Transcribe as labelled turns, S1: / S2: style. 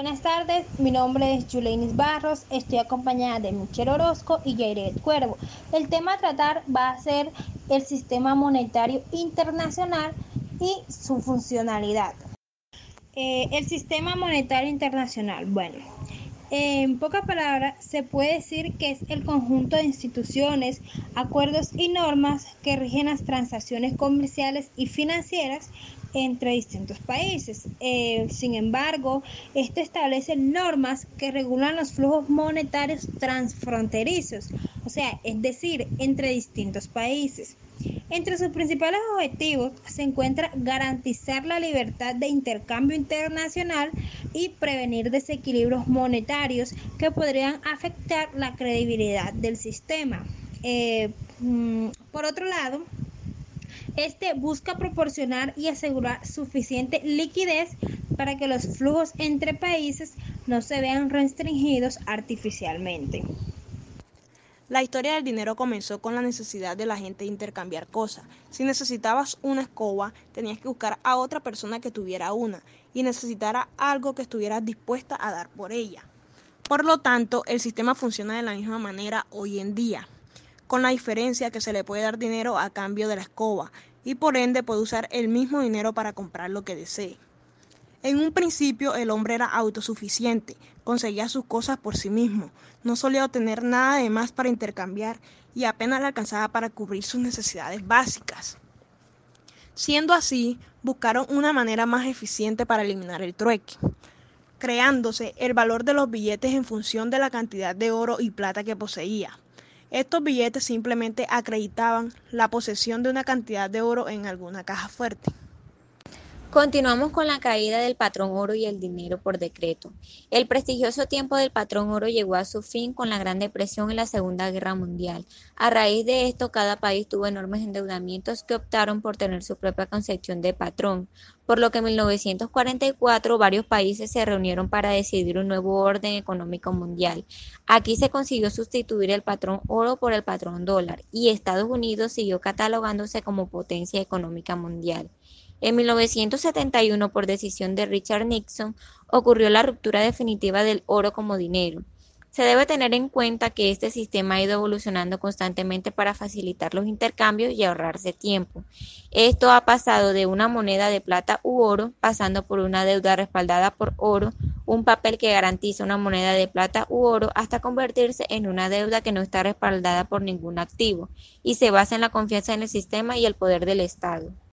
S1: Buenas tardes, mi nombre es Julenis Barros, estoy acompañada de Michelle Orozco y Jairet Cuervo. El tema a tratar va a ser el sistema monetario internacional y su funcionalidad. Eh, el sistema monetario internacional, bueno, en pocas palabras, se puede decir que es el conjunto de instituciones, acuerdos y normas que rigen las transacciones comerciales y financieras entre distintos países. Eh, sin embargo, esto establece normas que regulan los flujos monetarios transfronterizos, o sea, es decir, entre distintos países. Entre sus principales objetivos se encuentra garantizar la libertad de intercambio internacional y prevenir desequilibrios monetarios que podrían afectar la credibilidad del sistema. Eh, mm, por otro lado, este busca proporcionar y asegurar suficiente liquidez para que los flujos entre países no se vean restringidos artificialmente.
S2: La historia del dinero comenzó con la necesidad de la gente de intercambiar cosas. Si necesitabas una escoba, tenías que buscar a otra persona que tuviera una y necesitara algo que estuviera dispuesta a dar por ella. Por lo tanto, el sistema funciona de la misma manera hoy en día, con la diferencia que se le puede dar dinero a cambio de la escoba y por ende puede usar el mismo dinero para comprar lo que desee. En un principio el hombre era autosuficiente, conseguía sus cosas por sí mismo, no solía obtener nada de más para intercambiar y apenas le alcanzaba para cubrir sus necesidades básicas. Siendo así, buscaron una manera más eficiente para eliminar el trueque, creándose el valor de los billetes en función de la cantidad de oro y plata que poseía. Estos billetes simplemente acreditaban la posesión de una cantidad de oro en alguna caja fuerte.
S3: Continuamos con la caída del patrón oro y el dinero por decreto. El prestigioso tiempo del patrón oro llegó a su fin con la Gran Depresión en la Segunda Guerra Mundial. A raíz de esto, cada país tuvo enormes endeudamientos que optaron por tener su propia concepción de patrón, por lo que en 1944 varios países se reunieron para decidir un nuevo orden económico mundial. Aquí se consiguió sustituir el patrón oro por el patrón dólar y Estados Unidos siguió catalogándose como potencia económica mundial. En 1971, por decisión de Richard Nixon, ocurrió la ruptura definitiva del oro como dinero. Se debe tener en cuenta que este sistema ha ido evolucionando constantemente para facilitar los intercambios y ahorrarse tiempo. Esto ha pasado de una moneda de plata u oro, pasando por una deuda respaldada por oro, un papel que garantiza una moneda de plata u oro, hasta convertirse en una deuda que no está respaldada por ningún activo y se basa en la confianza en el sistema y el poder del Estado.